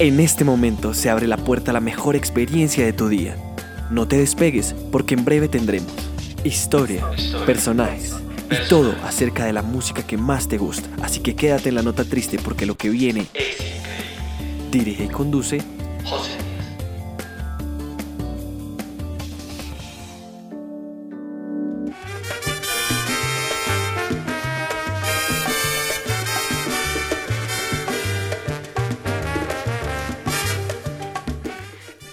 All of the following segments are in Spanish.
En este momento se abre la puerta a la mejor experiencia de tu día. No te despegues porque en breve tendremos historia, personajes y todo acerca de la música que más te gusta. Así que quédate en la nota triste porque lo que viene es increíble. Dirige y conduce José.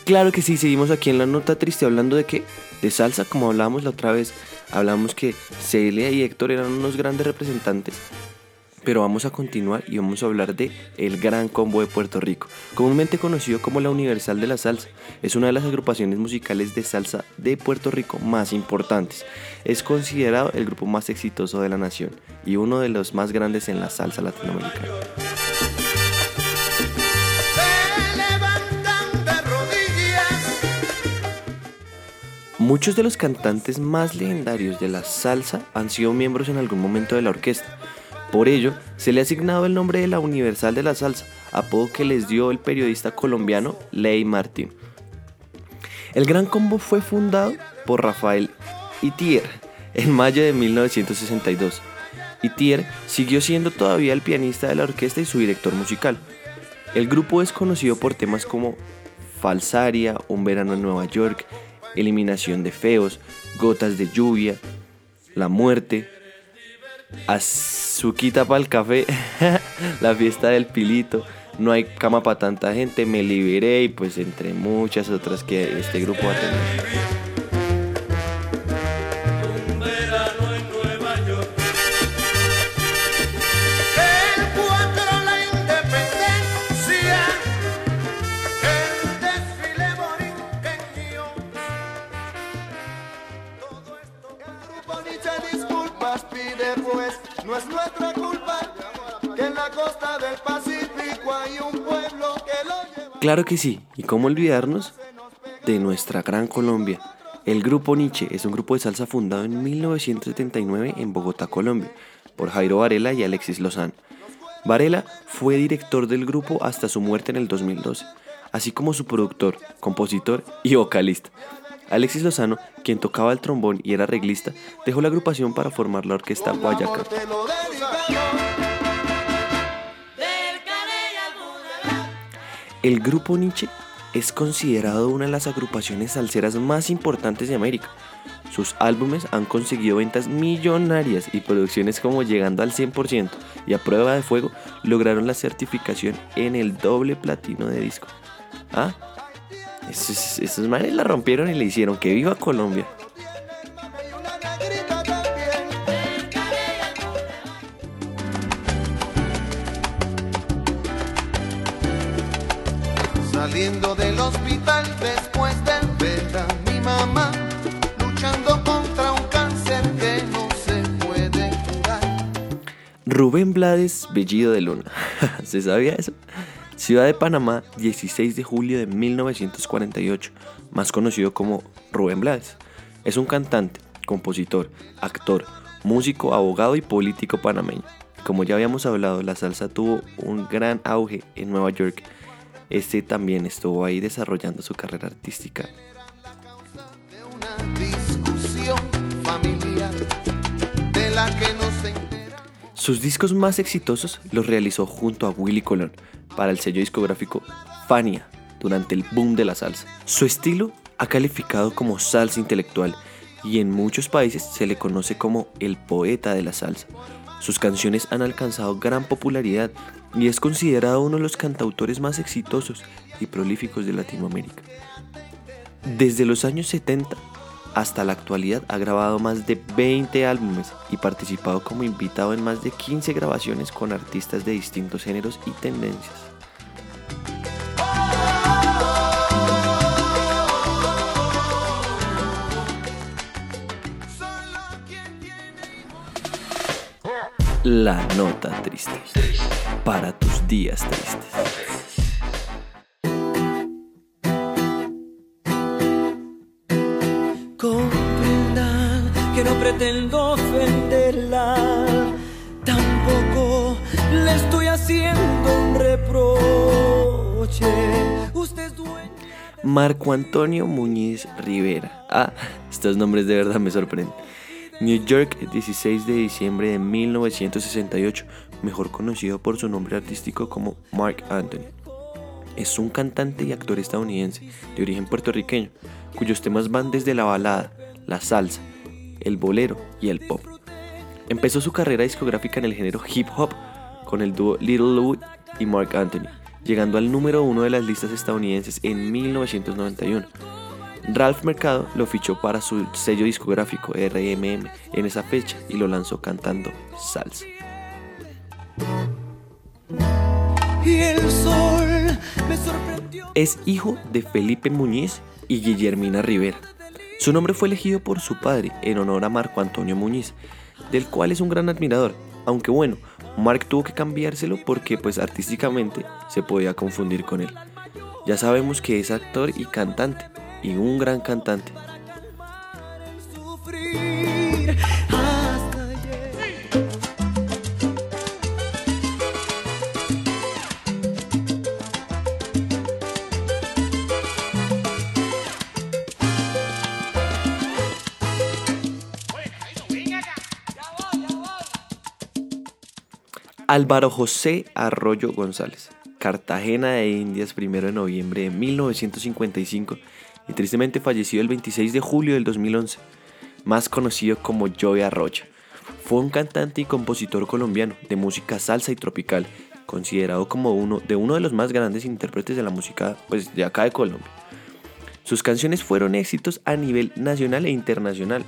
Claro que sí, seguimos aquí en la nota triste hablando de que de salsa, como hablábamos la otra vez, hablamos que Celia y Héctor eran unos grandes representantes. Pero vamos a continuar y vamos a hablar de el Gran Combo de Puerto Rico, comúnmente conocido como la Universal de la Salsa. Es una de las agrupaciones musicales de salsa de Puerto Rico más importantes. Es considerado el grupo más exitoso de la nación y uno de los más grandes en la salsa latinoamericana. Muchos de los cantantes más legendarios de la salsa han sido miembros en algún momento de la orquesta. Por ello, se le ha asignado el nombre de la Universal de la Salsa, apodo que les dio el periodista colombiano Ley Martín. El Gran Combo fue fundado por Rafael Itier en mayo de 1962. Itier siguió siendo todavía el pianista de la orquesta y su director musical. El grupo es conocido por temas como Falsaria, Un verano en Nueva York, eliminación de feos, gotas de lluvia, la muerte, azuquita para el café, la fiesta del pilito, no hay cama para tanta gente, me liberé y pues entre muchas otras que este grupo va a tener. Claro que sí, y cómo olvidarnos de nuestra gran Colombia. El grupo Nietzsche es un grupo de salsa fundado en 1979 en Bogotá, Colombia, por Jairo Varela y Alexis Lozano. Varela fue director del grupo hasta su muerte en el 2012, así como su productor, compositor y vocalista. Alexis Lozano, quien tocaba el trombón y era arreglista, dejó la agrupación para formar la orquesta Guayaca. El grupo Nietzsche es considerado una de las agrupaciones salseras más importantes de América. Sus álbumes han conseguido ventas millonarias y producciones como llegando al 100% y a prueba de fuego lograron la certificación en el doble platino de disco. ¿Ah? Esos, esos manes la rompieron y le hicieron que viva Colombia. Saliendo del hospital después de ver a mi mamá luchando contra un cáncer que no se puede curar. Rubén Blades Bellido de Luna. ¿Se sabía eso? Ciudad de Panamá, 16 de julio de 1948, más conocido como Rubén Blades. Es un cantante, compositor, actor, músico, abogado y político panameño. Como ya habíamos hablado, la salsa tuvo un gran auge en Nueva York este también estuvo ahí desarrollando su carrera artística. Sus discos más exitosos los realizó junto a Willy Colón para el sello discográfico Fania durante el boom de la salsa. Su estilo ha calificado como salsa intelectual y en muchos países se le conoce como el poeta de la salsa. Sus canciones han alcanzado gran popularidad y es considerado uno de los cantautores más exitosos y prolíficos de Latinoamérica. Desde los años 70 hasta la actualidad ha grabado más de 20 álbumes y participado como invitado en más de 15 grabaciones con artistas de distintos géneros y tendencias. La nota triste para tus días tristes. Marco Antonio Muñiz Rivera. Ah, estos nombres de verdad me sorprenden. New York, 16 de diciembre de 1968, mejor conocido por su nombre artístico como Mark Anthony. Es un cantante y actor estadounidense de origen puertorriqueño, cuyos temas van desde la balada, la salsa, el bolero y el pop. Empezó su carrera discográfica en el género hip hop con el dúo Little Wood y Mark Anthony, llegando al número uno de las listas estadounidenses en 1991. Ralph Mercado lo fichó para su sello discográfico RMM en esa fecha y lo lanzó cantando salsa. Y el sol me sorprendió. Es hijo de Felipe Muñiz y Guillermina Rivera. Su nombre fue elegido por su padre en honor a Marco Antonio Muñiz, del cual es un gran admirador, aunque bueno, Mark tuvo que cambiárselo porque pues artísticamente se podía confundir con él. Ya sabemos que es actor y cantante, y un gran cantante. Álvaro José Arroyo González, Cartagena de Indias, 1 de noviembre de 1955 y tristemente falleció el 26 de julio del 2011, más conocido como Joey Arroyo. Fue un cantante y compositor colombiano de música salsa y tropical, considerado como uno de uno de los más grandes intérpretes de la música pues, de acá de Colombia. Sus canciones fueron éxitos a nivel nacional e internacional.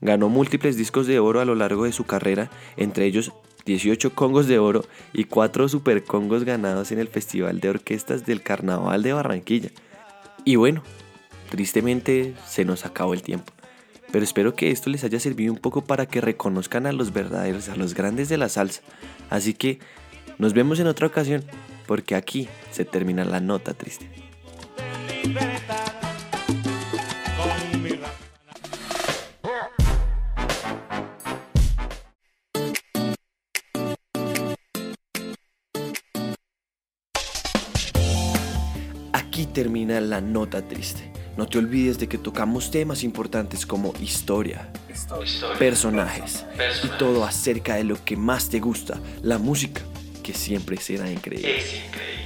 Ganó múltiples discos de oro a lo largo de su carrera, entre ellos 18 congos de oro y 4 super congos ganados en el Festival de Orquestas del Carnaval de Barranquilla. Y bueno, tristemente se nos acabó el tiempo. Pero espero que esto les haya servido un poco para que reconozcan a los verdaderos, a los grandes de la salsa. Así que nos vemos en otra ocasión, porque aquí se termina la nota triste. Aquí termina la nota triste. No te olvides de que tocamos temas importantes como historia, personajes y todo acerca de lo que más te gusta, la música, que siempre será increíble.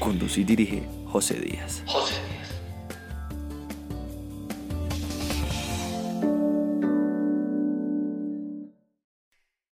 Conduce y dirige José Díaz. José